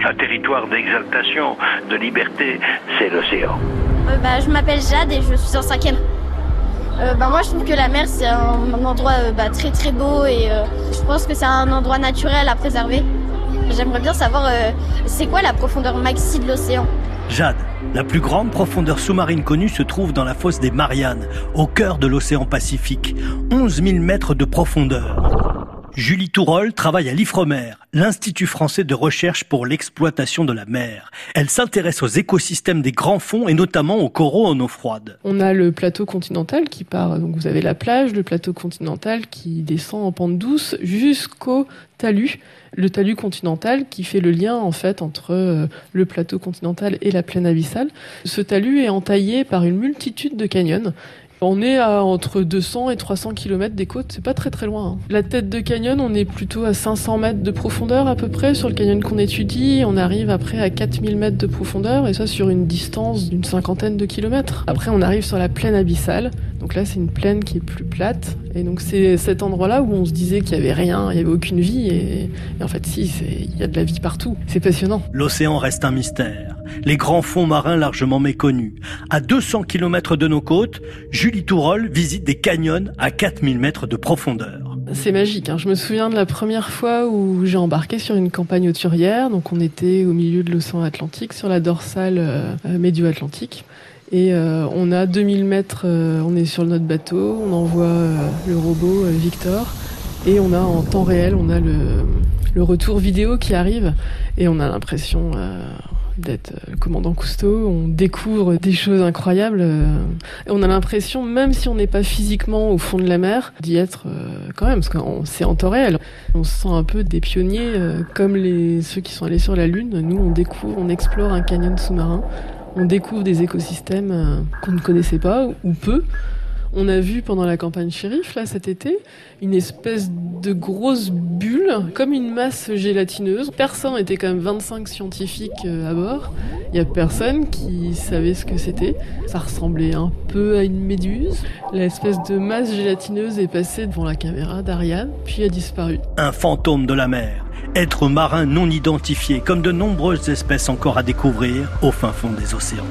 c'est un territoire d'exaltation, de liberté, c'est l'océan. Euh, bah, je m'appelle Jade et je suis en cinquième. Euh, bah, moi, je trouve que la mer, c'est un, endroit euh, bah, très très beau et euh, je pense que c'est un endroit naturel à préserver. J'aimerais bien savoir c'est quoi la profondeur maxi de l'océan? Jade, la plus grande profondeur sous-marine connue se trouve dans la fosse des Mariannes, au cœur de l'océan Pacifique. 11 000 mètres de profondeur. Julie Tourol travaille à l'IFREMER, l'Institut français de recherche pour l'exploitation de la mer. Elle s'intéresse aux écosystèmes des grands fonds et notamment aux coraux en eau froide. On a le plateau continental qui part, donc vous avez la plage, le plateau continental qui descend en pente douce jusqu'au talus. Le talus continental qui fait le lien en fait entre euh, le plateau continental et la plaine abyssale. Ce talus est entaillé par une multitude de canyons on est à entre 200 et 300 km des côtes, c'est pas très très loin. Hein. La tête de canyon, on est plutôt à 500 mètres de profondeur à peu près sur le canyon qu'on étudie. On arrive après à 4000 mètres de profondeur et ça sur une distance d'une cinquantaine de kilomètres. Après, on arrive sur la plaine abyssale. Donc là, c'est une plaine qui est plus plate. Et donc c'est cet endroit-là où on se disait qu'il y avait rien, il y avait aucune vie. Et, et en fait, si, il y a de la vie partout. C'est passionnant. L'océan reste un mystère les grands fonds marins largement méconnus. À 200 km de nos côtes, Julie Tourol visite des canyons à 4000 mètres de profondeur. C'est magique. Hein. Je me souviens de la première fois où j'ai embarqué sur une campagne auturière. Donc on était au milieu de l'océan Atlantique, sur la dorsale euh, médio-atlantique. Et euh, on a 2000 mètres, euh, on est sur notre bateau, on envoie le robot Victor et on a en temps réel, on a le retour vidéo qui arrive et on a l'impression, d'être euh, commandant Cousteau. On découvre des choses incroyables. Euh, et on a l'impression, même si on n'est pas physiquement au fond de la mer, d'y être euh, quand même, parce que c'est en temps réel. On se sent un peu des pionniers, comme les, ceux qui sont allés sur la Lune. Nous, on découvre, on explore un canyon sous-marin. On découvre des écosystèmes qu'on ne connaissait pas ou peu. On a vu pendant la campagne shérif, là, cet été, une espèce de grosse bulle, comme une masse gélatineuse. Personne était quand même 25 scientifiques euh, à bord. Il y a personne qui savait ce que c'était. Ça ressemblait un peu à une méduse. L'espèce de masse gélatineuse est passée devant la caméra d'Ariane, puis a disparu. Un fantôme de la mer. Être marin non identifié, comme de nombreuses espèces encore à découvrir au fin fond des océans.